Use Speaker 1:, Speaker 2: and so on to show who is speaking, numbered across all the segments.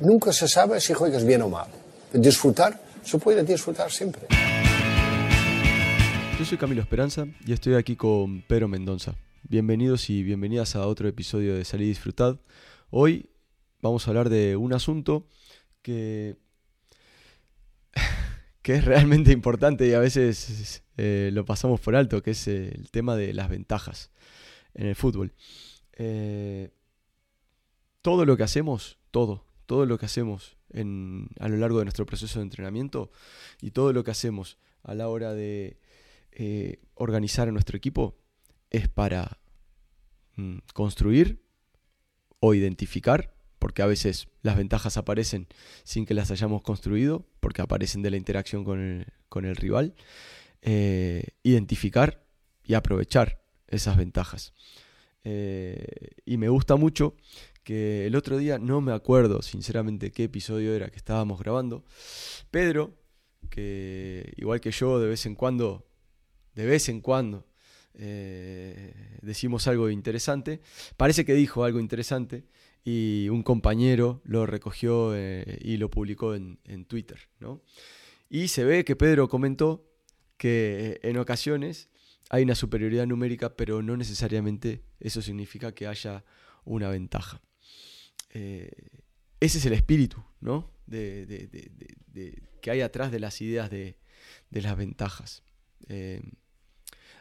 Speaker 1: Nunca se sabe si juegas bien o mal. Disfrutar, se puede disfrutar siempre.
Speaker 2: Yo soy Camilo Esperanza y estoy aquí con Pedro Mendoza. Bienvenidos y bienvenidas a otro episodio de Salir y Disfrutar. Hoy vamos a hablar de un asunto que, que es realmente importante y a veces eh, lo pasamos por alto, que es el tema de las ventajas en el fútbol. Eh, todo lo que hacemos, todo, todo lo que hacemos a lo largo de nuestro proceso de entrenamiento y todo lo que hacemos a la hora de eh, organizar a nuestro equipo es para mm, construir o identificar, porque a veces las ventajas aparecen sin que las hayamos construido, porque aparecen de la interacción con el, rival, eh, identificar y aprovechar esas ventajas. Eh, y me gusta mucho que el otro día, no me acuerdo sinceramente qué episodio era que estábamos grabando, Pedro, que igual que yo de vez en cuando, de vez en cuando, eh, decimos algo interesante, parece que dijo algo interesante y un compañero lo recogió eh, y lo publicó en, en Twitter. ¿no? Y se ve que Pedro comentó que en ocasiones hay una superioridad numérica, pero no necesariamente eso significa que haya una ventaja. Eh, ese es el espíritu, ¿no? De, que hay atrás de las ideas de, las ventajas. Eh,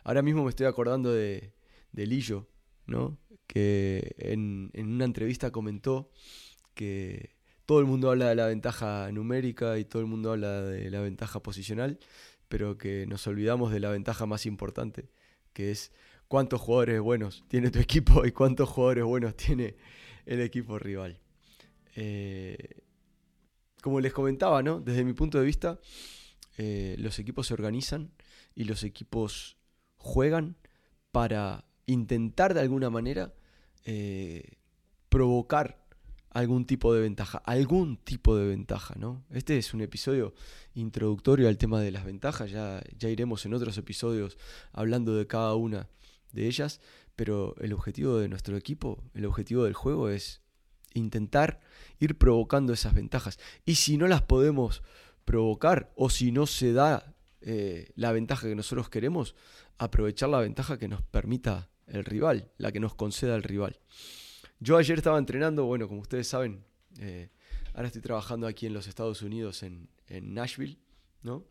Speaker 2: ahora mismo me estoy acordando de, Lillo, ¿no? Que en, en una entrevista comentó que todo el mundo habla de la ventaja numérica y todo el mundo habla de la ventaja posicional, pero que nos olvidamos de la ventaja más importante, que es cuántos jugadores buenos tiene tu equipo y cuántos jugadores buenos tiene el equipo rival. Eh, como les comentaba, ¿no? desde mi punto de vista, eh, los equipos se organizan y los equipos juegan para intentar de alguna manera eh, provocar algún tipo de ventaja, algún tipo de ventaja, ¿no? Este es un episodio introductorio al tema de las ventajas, ya, ya iremos en otros episodios hablando de cada una de ellas, pero el objetivo de nuestro equipo, el objetivo del juego es intentar ir provocando esas ventajas. Y si no las podemos provocar o si no se da eh, la ventaja que nosotros queremos, aprovechar la ventaja que nos permita el rival, la que nos conceda el rival. Yo ayer estaba entrenando, bueno, como ustedes saben, eh, ahora estoy trabajando aquí en los Estados Unidos, en, Nashville, ¿no?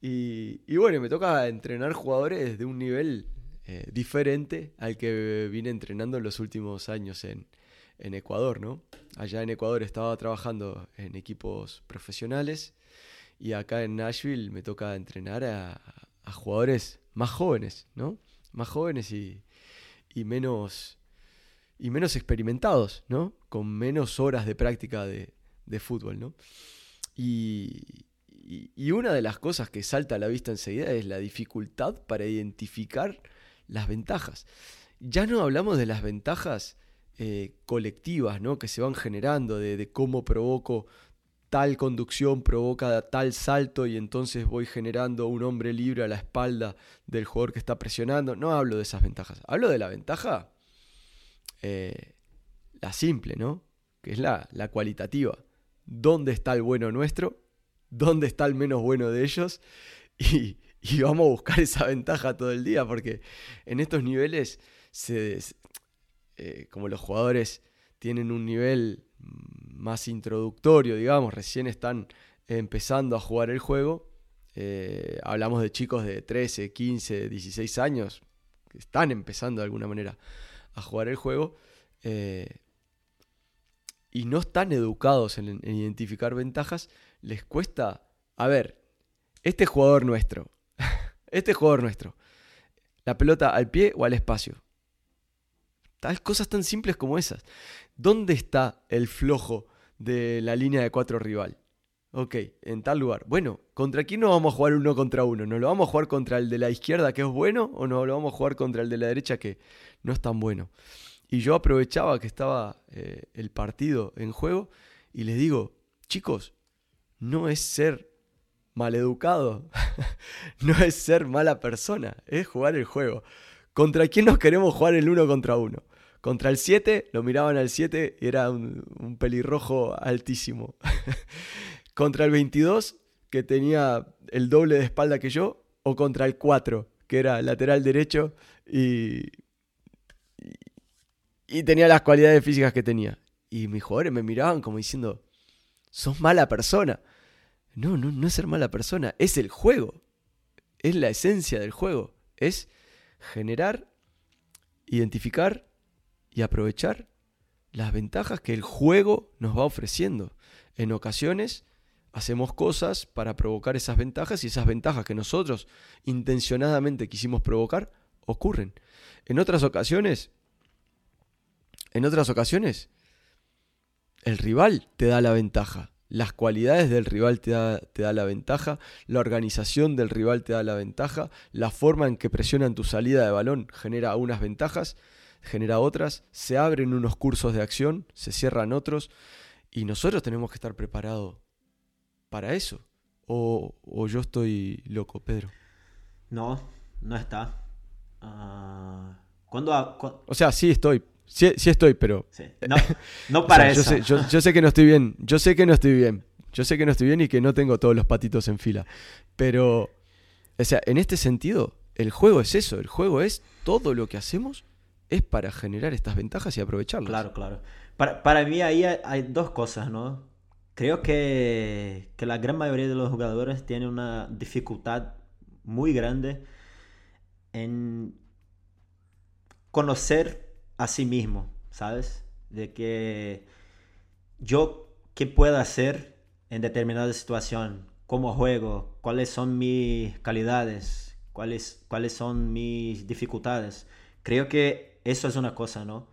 Speaker 2: Y, bueno, me toca entrenar jugadores de un nivel eh, diferente al que vine entrenando en los últimos años en, Ecuador, ¿no? Allá en Ecuador estaba trabajando en equipos profesionales y acá en Nashville me toca entrenar a, jugadores más jóvenes, ¿no? Más jóvenes y, menos y menos experimentados, ¿no? Con menos horas de práctica de, fútbol, ¿no? Y, y, una de las cosas que salta a la vista enseguida es la dificultad para identificar las ventajas. Ya no hablamos de las ventajas eh, colectivas ¿no? que se van generando, de, cómo provoco tal conducción, provoca tal salto y entonces voy generando un hombre libre a la espalda del jugador que está presionando. No hablo de esas ventajas. Hablo de la ventaja, eh, la simple, ¿no? Que es la, la cualitativa. ¿Dónde está el bueno nuestro? ¿Dónde está el menos bueno de ellos? Y, y vamos a buscar esa ventaja todo el día, porque en estos niveles, eh, como los jugadores tienen un nivel más introductorio, digamos, recién están empezando a jugar el juego, eh, hablamos de chicos de 13, 15, 16 años, que están empezando de alguna manera a jugar el juego, eh, y no están educados en identificar ventajas, les cuesta, a ver, este jugador nuestro, este jugador nuestro. La pelota al pie o al espacio. Tal cosas tan simples como esas. ¿Dónde está el flojo de la línea de cuatro rival? Ok, en tal lugar. Bueno, ¿contra quién nos vamos a jugar uno contra uno? ¿Nos lo vamos a jugar contra el de la izquierda que es bueno o nos lo vamos a jugar contra el de la derecha que no es tan bueno? Y yo aprovechaba que estaba eh, el partido en juego y les digo, chicos, no es ser maleducado. no es ser mala persona, es jugar el juego. ¿Contra quién nos queremos jugar el uno contra uno? Contra el 7, lo miraban al 7 y era un, pelirrojo altísimo. contra el 22, que tenía el doble de espalda que yo, o contra el 4, que era lateral derecho y, y, tenía las cualidades físicas que tenía. Y mis jugadores me miraban como diciendo, sos mala persona. No, no, no es ser mala persona, es el juego. Es la esencia del juego. Es generar, identificar y aprovechar las ventajas que el juego nos va ofreciendo. En ocasiones hacemos cosas para provocar esas ventajas y esas ventajas que nosotros intencionadamente quisimos provocar ocurren. En otras ocasiones, en otras ocasiones, el rival te da la ventaja. Las cualidades del rival te da, te da, la ventaja, la organización del rival te da la ventaja, la forma en que presionan tu salida de balón genera unas ventajas, genera otras, se abren unos cursos de acción, se cierran otros, y nosotros tenemos que estar preparados para eso. O, yo estoy loco, Pedro.
Speaker 3: No, no está. Uh, ¿cuándo,
Speaker 2: O sea, sí estoy. Sí, estoy, pero...
Speaker 3: No, para eso.
Speaker 2: Yo sé, que no estoy bien. Yo sé que no estoy bien. Yo sé que no estoy bien y que no tengo todos los patitos en fila. Pero, o sea, en este sentido, el juego es eso. El juego es todo lo que hacemos es para generar estas ventajas y aprovecharlas.
Speaker 3: Claro, claro. Para, para mí ahí hay dos cosas, ¿no? Creo que, la gran mayoría de los jugadores tienen una dificultad muy grande en conocer a sí mismo, ¿sabes? De que yo, ¿qué puedo hacer en determinada situación? ¿Cómo juego? ¿Cuáles son mis calidades? ¿Cuáles, cuáles son mis dificultades? Creo que eso es una cosa, ¿no?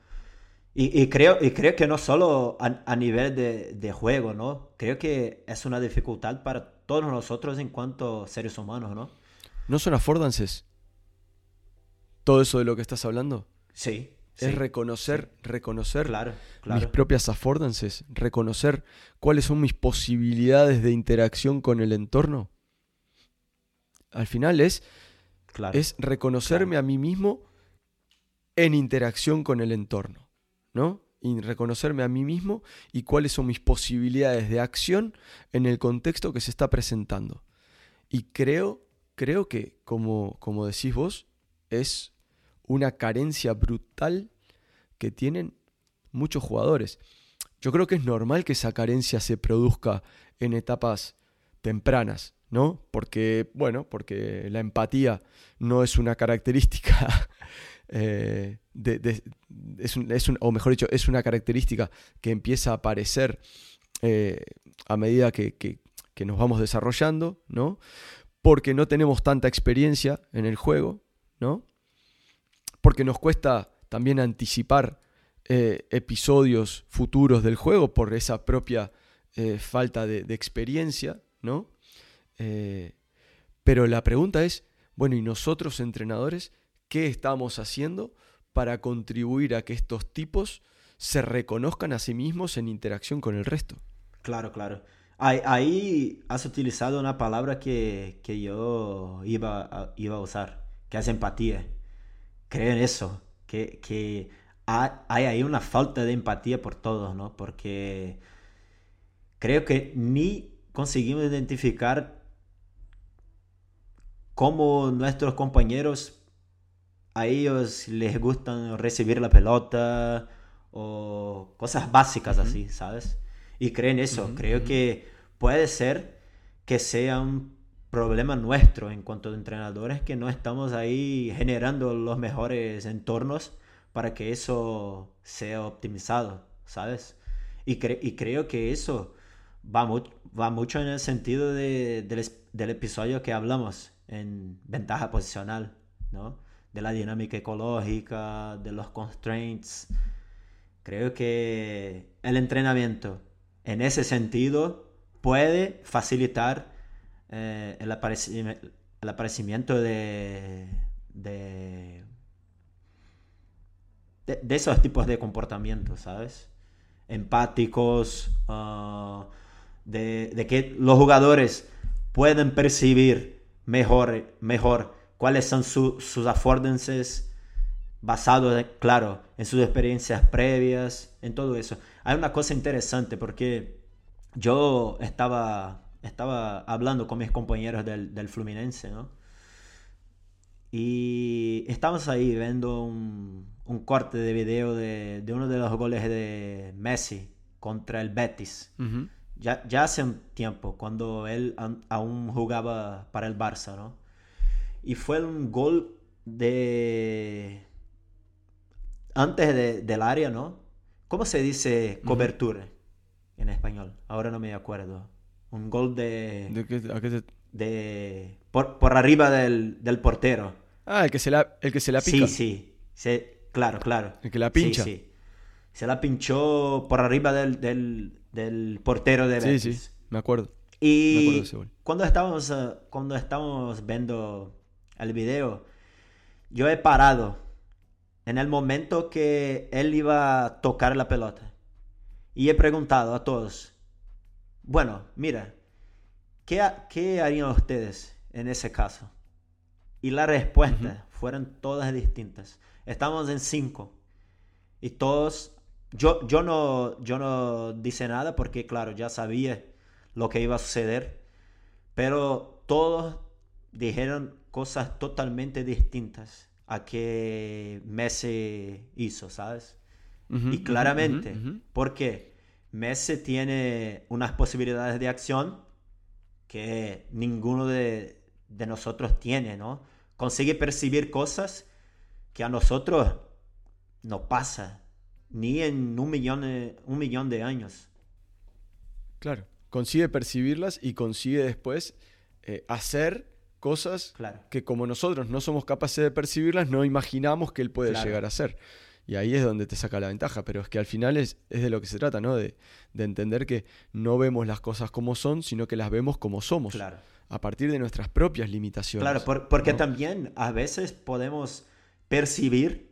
Speaker 3: Y, creo, y creo que no solo a, nivel de, juego, ¿no? Creo que es una dificultad para todos nosotros en cuanto seres humanos, ¿no?
Speaker 2: ¿No son affordances? ¿Todo eso de lo que estás hablando?
Speaker 3: Sí.
Speaker 2: Es reconocer, reconocer
Speaker 3: claro,
Speaker 2: mis propias affordances, reconocer cuáles son mis posibilidades de interacción con el entorno. Al final es, es reconocerme a mí mismo en interacción con el entorno. ¿no? Y reconocerme a mí mismo y cuáles son mis posibilidades de acción en el contexto que se está presentando. Y creo, creo que, como, como decís vos, es una carencia brutal que tienen muchos jugadores. Yo creo que es normal que esa carencia se produzca en etapas tempranas, ¿no? Porque, bueno, porque la empatía no es una característica eh, es, o mejor dicho, es una característica que empieza a aparecer eh, a medida que, nos vamos desarrollando, ¿no? Porque no tenemos tanta experiencia en el juego, ¿no? Porque nos cuesta también anticipar eh, episodios futuros del juego por esa propia falta de, experiencia, ¿no? pero la pregunta es, bueno, ¿y nosotros entrenadores qué estamos haciendo para contribuir a que estos tipos se reconozcan a sí mismos en interacción con el resto.
Speaker 3: Claro, claro. Ahí, has utilizado una palabra que, yo iba a, iba a usar, que es empatía. Creo en eso, que, hay, ahí una falta de empatía por todos, ¿no? Porque creo que ni conseguimos identificar cómo nuestros compañeros a ellos les gustan recibir la pelota o cosas básicas así, ¿sabes? Y creen eso. Creo que puede ser que sea un problema nuestro en cuanto a entrenadores que no estamos ahí generando los mejores entornos para que eso sea optimizado, ¿sabes? Y, y creo que eso va, va mucho en el sentido de, del, del episodio que hablamos en ventaja posicional, ¿no? de la dinámica ecológica, de los constraints. Creo que el entrenamiento en ese sentido puede facilitar eh, el, aparecimiento, de, de, de, esos tipos de comportamientos, ¿sabes? Empáticos, ah, de, de, que los jugadores pueden percibir mejor, mejor cuáles son sus affordances basado, claro, en sus experiencias previas, en todo eso. Hay una cosa interesante porque yo estaba, estaba hablando con mis compañeros del, del Fluminense, ¿no? Y estamos ahí viendo un, un corte de video de, de, uno de los goles de Messi contra el Betis. ya, ya, hace un tiempo, cuando él aún jugaba para el Barça, ¿no? Y fue un gol de... Antes de, del área, ¿no? ¿Cómo se dice cobertura en español? Ahora no me acuerdo. Un gol de...
Speaker 2: ¿De qué, a qué
Speaker 3: de por, por arriba del, del, portero.
Speaker 2: Ah, el que se la, el que se la pica.
Speaker 3: Sí, sí. claro, claro.
Speaker 2: El que la pincha.
Speaker 3: Sí, sí. Se la pinchó por arriba del, del, del portero de Betis.
Speaker 2: Sí, sí, me acuerdo.
Speaker 3: Y
Speaker 2: me acuerdo de ese gol.
Speaker 3: cuando estábamos, uh, cuando estábamos viendo el video, yo he parado en el momento que él iba a tocar la pelota. Y he preguntado a todos, bueno, mira, ¿qué, qué harían ustedes en ese caso? Y las respuestas uh -huh. fueron todas distintas. Estamos en cinco. Y todos, yo, yo, no, yo no dice nada porque, claro, ya sabía lo que iba a suceder. Pero todos dijeron cosas totalmente distintas a que Messi hizo, ¿sabes? Uh -huh, y claramente, uh -huh, uh -huh. Messi tiene unas posibilidades de acción que ninguno de, de, nosotros tiene, ¿no? Consigue percibir cosas que a nosotros no pasa ni en un millón de, un millón de años.
Speaker 2: Claro, consigue percibirlas y consigue después eh, hacer cosas
Speaker 3: claro.
Speaker 2: que como nosotros no somos capaces de percibirlas, no imaginamos que él puede
Speaker 3: claro.
Speaker 2: llegar a ser. Y ahí es donde te saca la ventaja, pero es que al final es, es de lo que se trata, ¿no? De, de, entender que no vemos las cosas como son, sino que las vemos como somos,
Speaker 3: claro.
Speaker 2: a partir de nuestras propias limitaciones.
Speaker 3: Claro, por, porque
Speaker 2: ¿no?
Speaker 3: también a veces podemos percibir,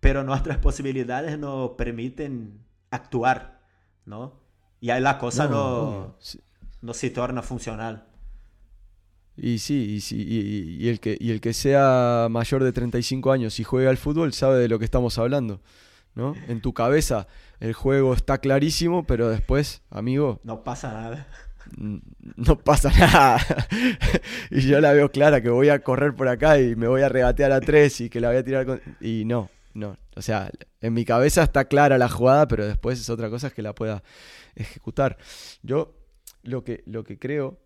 Speaker 3: pero nuestras posibilidades no permiten actuar, ¿no? Y ahí la cosa no, no, no se torna funcional.
Speaker 2: Y sí, y, sí y, y, el que, y el que sea mayor de 35 años y juega al fútbol sabe de lo que estamos hablando. ¿no? En tu cabeza el juego está clarísimo, pero después, amigo...
Speaker 3: No pasa nada.
Speaker 2: No pasa nada. y yo la veo clara, que voy a correr por acá y me voy a regatear a tres y que la voy a tirar con... Y no, no. O sea, en mi cabeza está clara la jugada, pero después es otra cosa que la pueda ejecutar. Yo lo que, lo que creo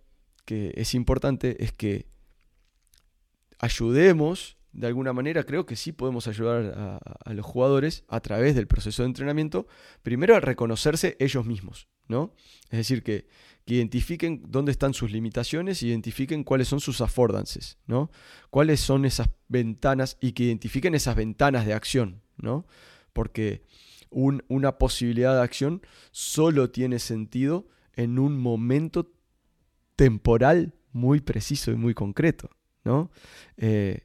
Speaker 2: que es importante es que ayudemos, de alguna manera, creo que sí podemos ayudar a, los jugadores a través del proceso de entrenamiento, primero a reconocerse ellos mismos, ¿no? Es decir, que, que identifiquen dónde están sus limitaciones, identifiquen cuáles son sus affordances, ¿no? Cuáles son esas ventanas y que identifiquen esas ventanas de acción, ¿no? Porque un, una posibilidad de acción solo tiene sentido en un momento temporal muy preciso y muy concreto, ¿no? Eh,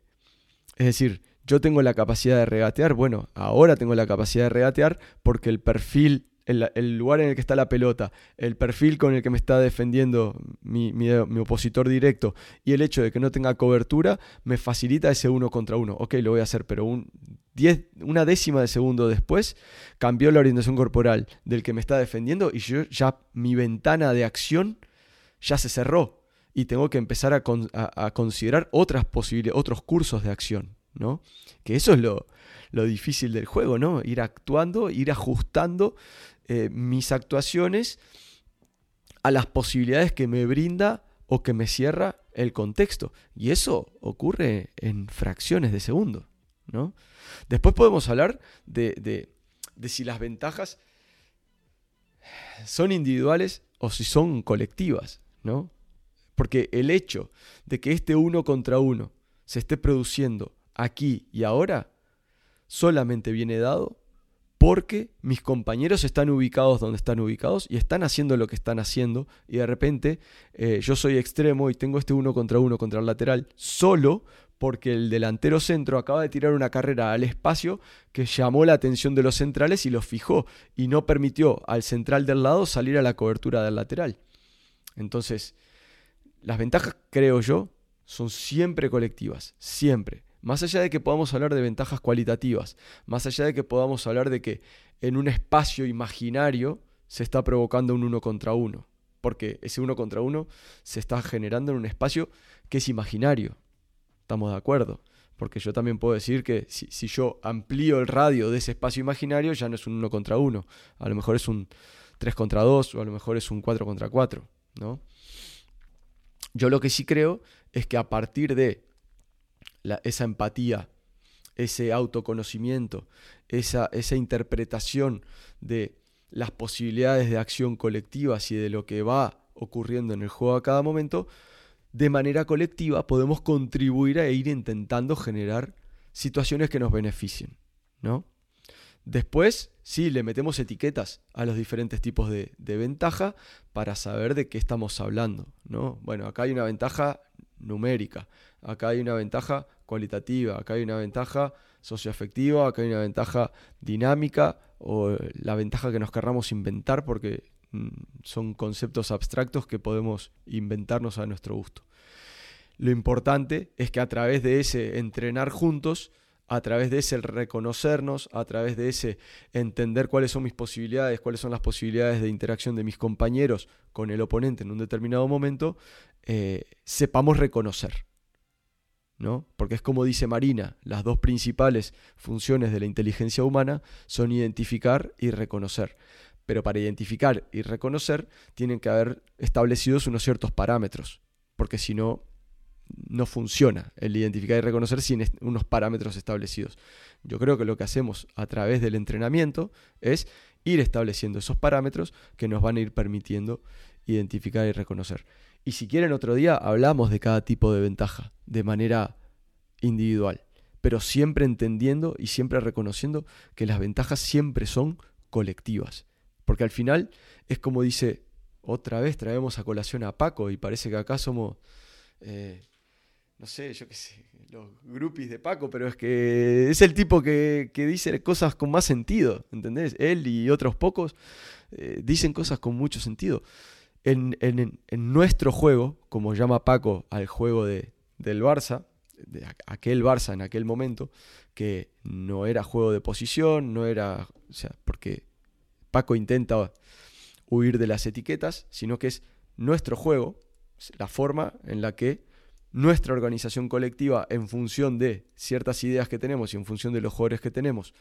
Speaker 2: es decir, yo tengo la capacidad de regatear, bueno, ahora tengo la capacidad de regatear porque el perfil, el, lugar en el que está la pelota, el perfil con el que me está defendiendo mi, mi, mi, opositor directo y el hecho de que no tenga cobertura me facilita ese uno contra uno. Ok, lo voy a hacer, pero un diez, una décima de segundo después cambió la orientación corporal del que me está defendiendo y yo ya mi ventana de acción ya se cerró y tengo que empezar a, con, a, a considerar otras posibilidades, otros cursos de acción, ¿no? Que eso es lo, lo difícil del juego, ¿no? Ir actuando, ir ajustando eh, mis actuaciones a las posibilidades que me brinda o que me cierra el contexto. Y eso ocurre en fracciones de segundo, ¿no? Después podemos hablar de, de, de si las ventajas son individuales o si son colectivas, ¿no? Porque el hecho de que este uno contra uno se esté produciendo aquí y ahora solamente viene dado porque mis compañeros están ubicados donde están ubicados y están haciendo lo que están haciendo y de repente eh, yo soy extremo y tengo este uno contra uno contra el lateral solo porque el delantero centro acaba de tirar una carrera al espacio que llamó la atención de los centrales y los fijó y no permitió al central del lado salir a la cobertura del lateral. Entonces, las ventajas, creo yo, son siempre colectivas, siempre. Más allá de que podamos hablar de ventajas cualitativas, más allá de que podamos hablar de que en un espacio imaginario se está provocando un uno contra uno, porque ese uno contra uno se está generando en un espacio que es imaginario. ¿Estamos de acuerdo? Porque yo también puedo decir que si, yo amplío el radio de ese espacio imaginario, ya no es un uno contra uno. A lo mejor es un 3 contra 2 o a lo mejor es un 4 contra 4. ¿No? Yo lo que sí creo es que a partir de esa empatía, ese autoconocimiento, esa, esa interpretación de las posibilidades de acción colectivas y de lo que va ocurriendo en el juego a cada momento, de manera colectiva podemos contribuir a ir intentando generar situaciones que nos beneficien, ¿no? Después, sí, le metemos etiquetas a los diferentes tipos de, ventaja para saber de qué estamos hablando, ¿no? Bueno, acá hay una ventaja numérica, acá hay una ventaja cualitativa, acá hay una ventaja socioafectiva, acá hay una ventaja dinámica o la ventaja que nos querramos inventar porque mm, son conceptos abstractos que podemos inventarnos a nuestro gusto. Lo importante es que a través de ese entrenar juntos, a través de ese reconocernos, a través de ese entender cuáles son mis posibilidades, cuáles son las posibilidades de interacción de mis compañeros con el oponente en un determinado momento, eh, sepamos reconocer. ¿no? Porque es como dice Marina, las dos principales funciones de la inteligencia humana son identificar y reconocer. Pero para identificar y reconocer tienen que haber establecidos unos ciertos parámetros, porque si no, no funciona el identificar y reconocer sin unos parámetros establecidos. Yo creo que lo que hacemos a través del entrenamiento es ir estableciendo esos parámetros que nos van a ir permitiendo identificar y reconocer. Y si quieren otro día hablamos de cada tipo de ventaja de manera individual, pero siempre entendiendo y siempre reconociendo que las ventajas siempre son colectivas. Porque al final es como dice, otra vez traemos a colación a Paco y parece que acá somos... Eh, no sé, yo qué sé, los groupies de Paco, pero es que es el tipo que, dice cosas con más sentido, ¿entendés? Él y otros pocos eh, dicen cosas con mucho sentido. En, nuestro juego, como llama Paco al juego de, del Barça, de aquel Barça en aquel momento, que no era juego de posición, no era, o sea, porque Paco intenta huir de las etiquetas, sino que es nuestro juego, la forma en la que nuestra organización colectiva en función de ciertas ideas que tenemos y en función de los jugadores que tenemos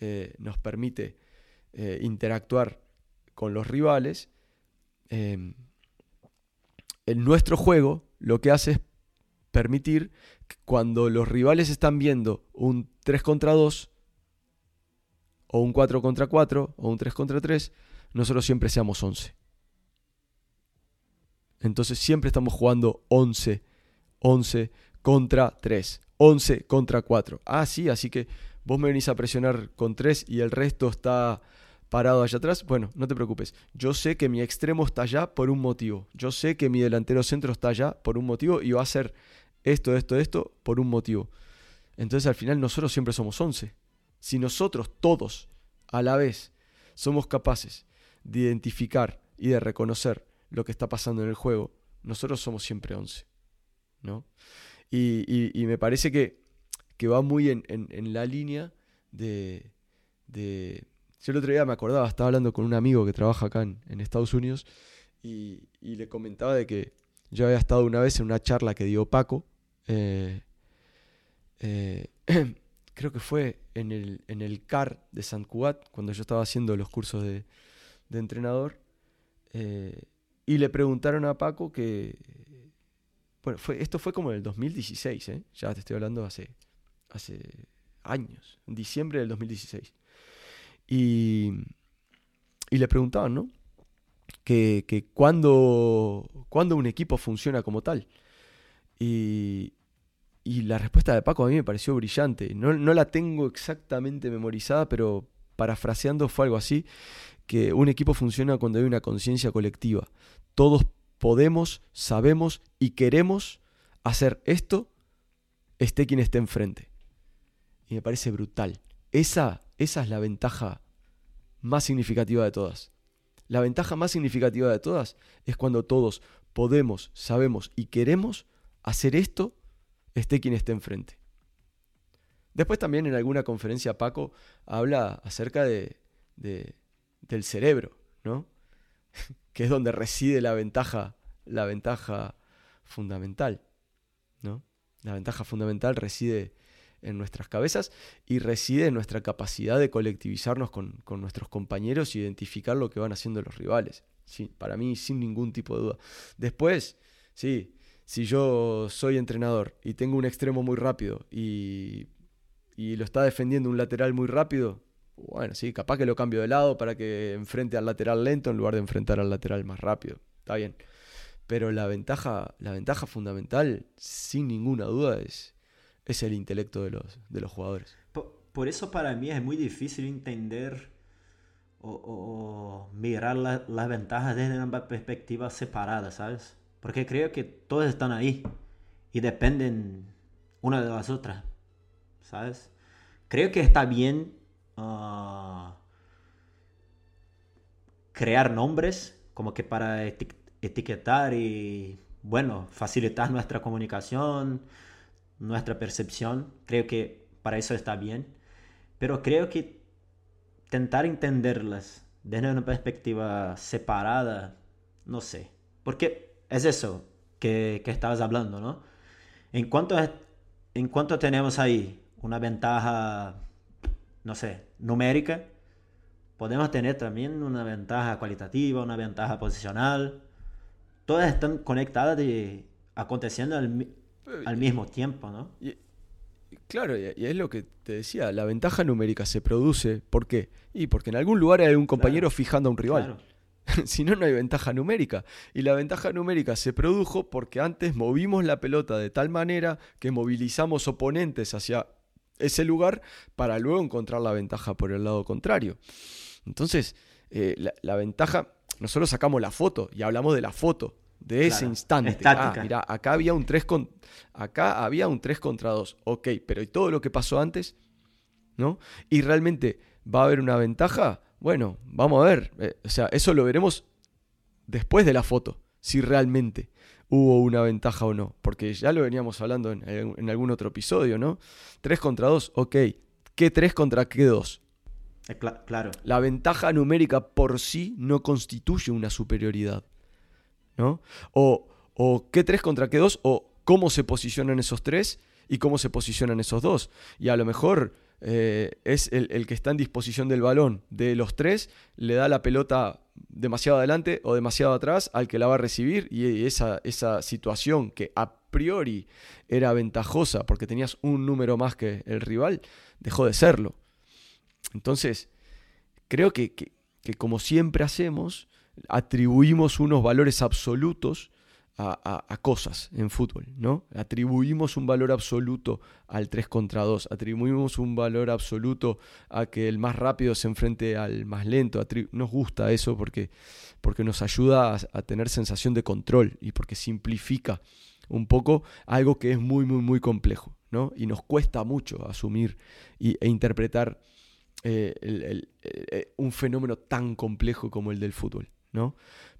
Speaker 2: eh, nos permite eh, interactuar con los rivales, em, en nuestro juego lo que hace es permitir que cuando los rivales están viendo un 3 contra 2 o un 4 contra 4 o un 3 contra 3, nosotros siempre seamos 11. Entonces siempre estamos jugando 11 11 contra 3. 11 contra 4. Ah, sí, así que vos me venís a presionar con 3 y el resto está parado allá atrás. Bueno, no te preocupes. Yo sé que mi extremo está allá por un motivo. Yo sé que mi delantero centro está allá por un motivo y va a ser esto, esto, esto por un motivo. Entonces al final nosotros siempre somos 11. Si nosotros todos a la vez somos capaces de identificar y de reconocer lo que está pasando en el juego, nosotros somos siempre 11. ¿No? Y, me parece que, va muy en, la línea de, Yo el otro día me acordaba, estaba hablando con un amigo que trabaja acá en, Estados Unidos y, le comentaba de que yo había estado una vez en una charla que dio Paco. Eh, eh, creo que fue en el, en el CAR de San Cugat, cuando yo estaba haciendo los cursos de, entrenador. Eh, y le preguntaron a Paco que bueno, fue, esto fue como en el 2016, ¿eh? ya te estoy hablando hace, hace años, en diciembre del 2016. Y, y le preguntaban, ¿no? Que, que cuando, un equipo funciona como tal. Y, y la respuesta de Paco a mí me pareció brillante. No, no, la tengo exactamente memorizada, pero parafraseando fue algo así, que un equipo funciona cuando hay una conciencia colectiva. Todos podemos, sabemos y queremos hacer esto, esté quien esté enfrente. Y me parece brutal. Esa, esa es la ventaja más significativa de todas. La ventaja más significativa de todas es cuando todos podemos, sabemos y queremos hacer esto, esté quien esté enfrente. Después también en alguna conferencia Paco habla acerca de, del cerebro, ¿no? que es donde reside la ventaja, la ventaja fundamental, ¿no? La ventaja fundamental reside en nuestras cabezas y reside en nuestra capacidad de colectivizarnos con, nuestros compañeros y identificar lo que van haciendo los rivales. Para mí, sin ningún tipo de duda. Después, sí, si yo soy entrenador y tengo un extremo muy rápido y, y lo está defendiendo un lateral muy rápido, bueno, sí, capaz que lo cambio de lado para que enfrente al lateral lento en lugar de enfrentar al lateral más rápido. Está bien. Pero la ventaja, la ventaja fundamental, sin ninguna duda, es, es el intelecto de los, de los jugadores.
Speaker 3: Por, eso para mí es muy difícil entender o, mirar las ventajas desde una perspectiva separada, ¿sabes? Porque creo que todas están ahí y dependen una de las otras, ¿sabes? Creo que está bien ah, crear nombres como que para etiquetar y, bueno, facilitar nuestra comunicación, nuestra percepción. Creo que para eso está bien. Pero creo que intentar entenderlas desde una perspectiva separada, no sé. Porque es eso que, que estabas hablando, ¿no? En cuanto, en cuanto tenemos ahí una ventaja, no sé, numérica, podemos tener también una ventaja cualitativa, una ventaja posicional. Todas están conectadas y aconteciendo al, al mismo tiempo, ¿no?
Speaker 2: claro, y, es lo que te decía, la ventaja numérica se produce, ¿por qué? Y porque en algún lugar hay un compañero fijando a un rival. si no, no hay ventaja numérica. Y la ventaja numérica se produjo porque antes movimos la pelota de tal manera que movilizamos oponentes hacia ese lugar para luego encontrar la ventaja por el lado contrario. Entonces, eh, la, ventaja, nosotros sacamos la foto y hablamos de la foto, de ese instante. Ah, mira, acá había un 3 con, acá había un 3 contra 2. Ok, pero ¿y todo lo que pasó antes? ¿No? Y realmente va a haber una ventaja. Bueno, vamos a ver. Eh, o sea, eso lo veremos después de la foto. Si realmente hubo una ventaja o no. Porque ya lo veníamos hablando en, algún otro episodio, ¿no? 3 contra 2, ok. ¿Qué 3 contra qué 2?
Speaker 3: Eh, claro.
Speaker 2: La ventaja numérica por sí no constituye una superioridad. ¿no? O, o qué tres contra qué dos, o cómo se posicionan esos tres y cómo se posicionan esos dos. Y a lo mejor eh, es el, que está en disposición del balón de los tres, le da la pelota demasiado adelante o demasiado atrás al que la va a recibir y esa, esa situación que a priori era ventajosa porque tenías un número más que el rival, dejó de serlo. Entonces, creo que, que como siempre hacemos, atribuimos unos valores absolutos a, cosas en fútbol, ¿no? Atribuimos un valor absoluto al 3 contra 2, atribuimos un valor absoluto a que el más rápido se enfrente al más lento. Nos gusta eso porque, porque nos ayuda a, tener sensación de control y porque simplifica un poco algo que es muy, muy, muy complejo, ¿no? Y nos cuesta mucho asumir e interpretar eh, eh, un fenómeno tan complejo como el del fútbol. ¿no?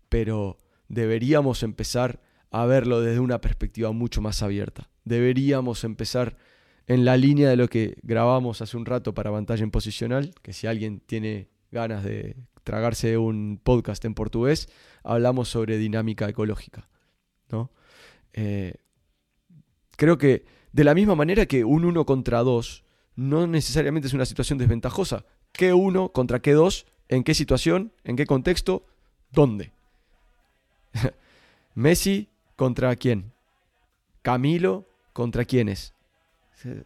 Speaker 2: Pero deberíamos empezar a verlo desde una perspectiva mucho más abierta. Deberíamos empezar en la línea de lo que grabamos hace un rato para Pantalla en Posicional, que si alguien tiene ganas de tragarse un podcast en portugués, hablamos sobre dinámica ecológica. ¿no? Eh, creo que de la misma manera que un 1 contra 2 no necesariamente es una situación desventajosa. ¿Qué 1 contra qué 2? ¿En qué situación? ¿En qué contexto? ¿Dónde? Messi contra quién? Camilo contra quiénes.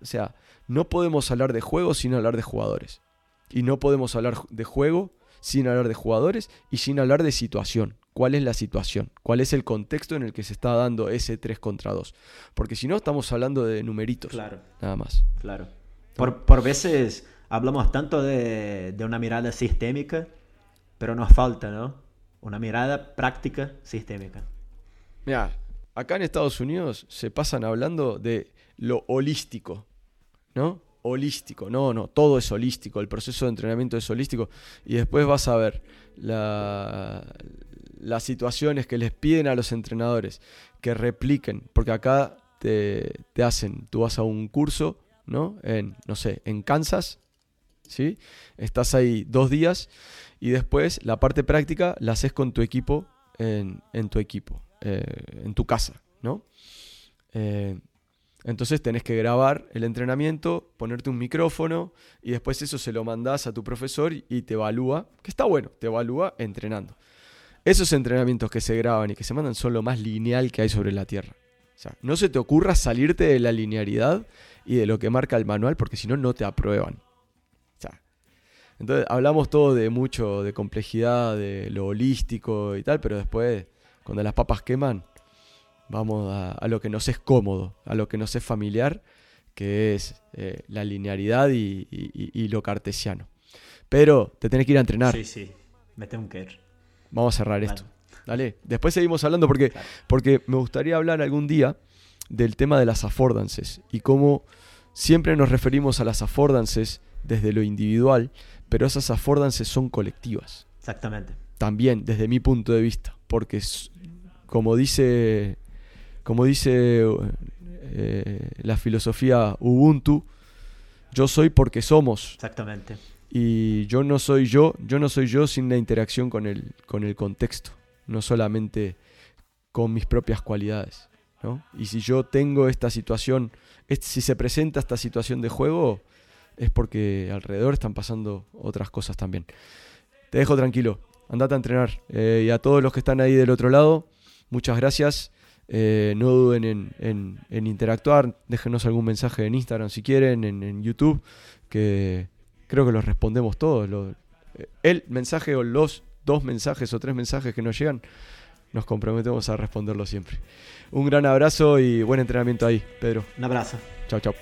Speaker 2: O sea, no podemos hablar de juego sin hablar de jugadores. Y no podemos hablar de juego sin hablar de jugadores y sin hablar de situación. ¿Cuál es la situación? ¿Cuál es el contexto en el que se está dando ese 3 contra 2? Porque si no, estamos hablando de numeritos.
Speaker 3: Claro.
Speaker 2: Nada más.
Speaker 3: Claro. Por, por veces hablamos tanto de, de una mirada sistémica, pero nos falta, ¿no? una mirada práctica sistémica.
Speaker 2: Mira, acá en Estados Unidos se pasan hablando de lo holístico, ¿no? Holístico, no, no, todo es holístico, el proceso de entrenamiento es holístico y después vas a ver las situaciones que les piden a los entrenadores que repliquen, porque acá te, te hacen, tú vas a un curso ¿no? En, no sé, en Kansas, ¿sí? Estás ahí dos días y después la parte práctica la haces con tu equipo en, tu equipo, eh, en tu casa, ¿no? Eh, entonces tenés que grabar el entrenamiento, ponerte un micrófono y después eso se lo mandás a tu profesor y te evalúa, que está bueno, te evalúa entrenando. Esos entrenamientos que se graban y que se mandan son lo más lineal que hay sobre la Tierra. O sea, no se te ocurra salirte de la linearidad y de lo que marca el manual porque si no, no te aprueban. Entonces hablamos todo de mucho, de complejidad, de lo holístico y tal, pero después, cuando las papas queman, vamos a, lo que nos es cómodo, a lo que nos es familiar, que es eh, la linearidad y, lo cartesiano. Pero te tenés que ir a entrenar.
Speaker 3: Sí, sí, me tengo que ir.
Speaker 2: Vamos a cerrar esto. Dale, después seguimos hablando porque, porque me gustaría hablar algún día del tema de las affordances y cómo siempre nos referimos a las affordances desde lo individual, pero esas affordances son colectivas.
Speaker 3: Exactamente.
Speaker 2: También desde mi punto de vista, porque como dice como dice eh, la filosofía Ubuntu, yo soy porque somos.
Speaker 3: Exactamente.
Speaker 2: Y yo no soy yo, yo no soy yo sin la interacción con el, con el contexto, no solamente con mis propias cualidades. ¿no? Y si yo tengo esta situación, si se presenta esta situación de juego, es porque alrededor están pasando otras cosas también. Te dejo tranquilo, andate a entrenar. Eh, y a todos los que están ahí del otro lado, muchas gracias. Eh, no duden en, interactuar, déjenos algún mensaje en Instagram si quieren, en, YouTube, que creo que los respondemos todos. Eh, el mensaje o los dos mensajes o tres mensajes que nos llegan, nos comprometemos a responderlo siempre. Un gran abrazo y buen entrenamiento ahí, Pedro.
Speaker 3: Un abrazo.
Speaker 2: Chao, chao.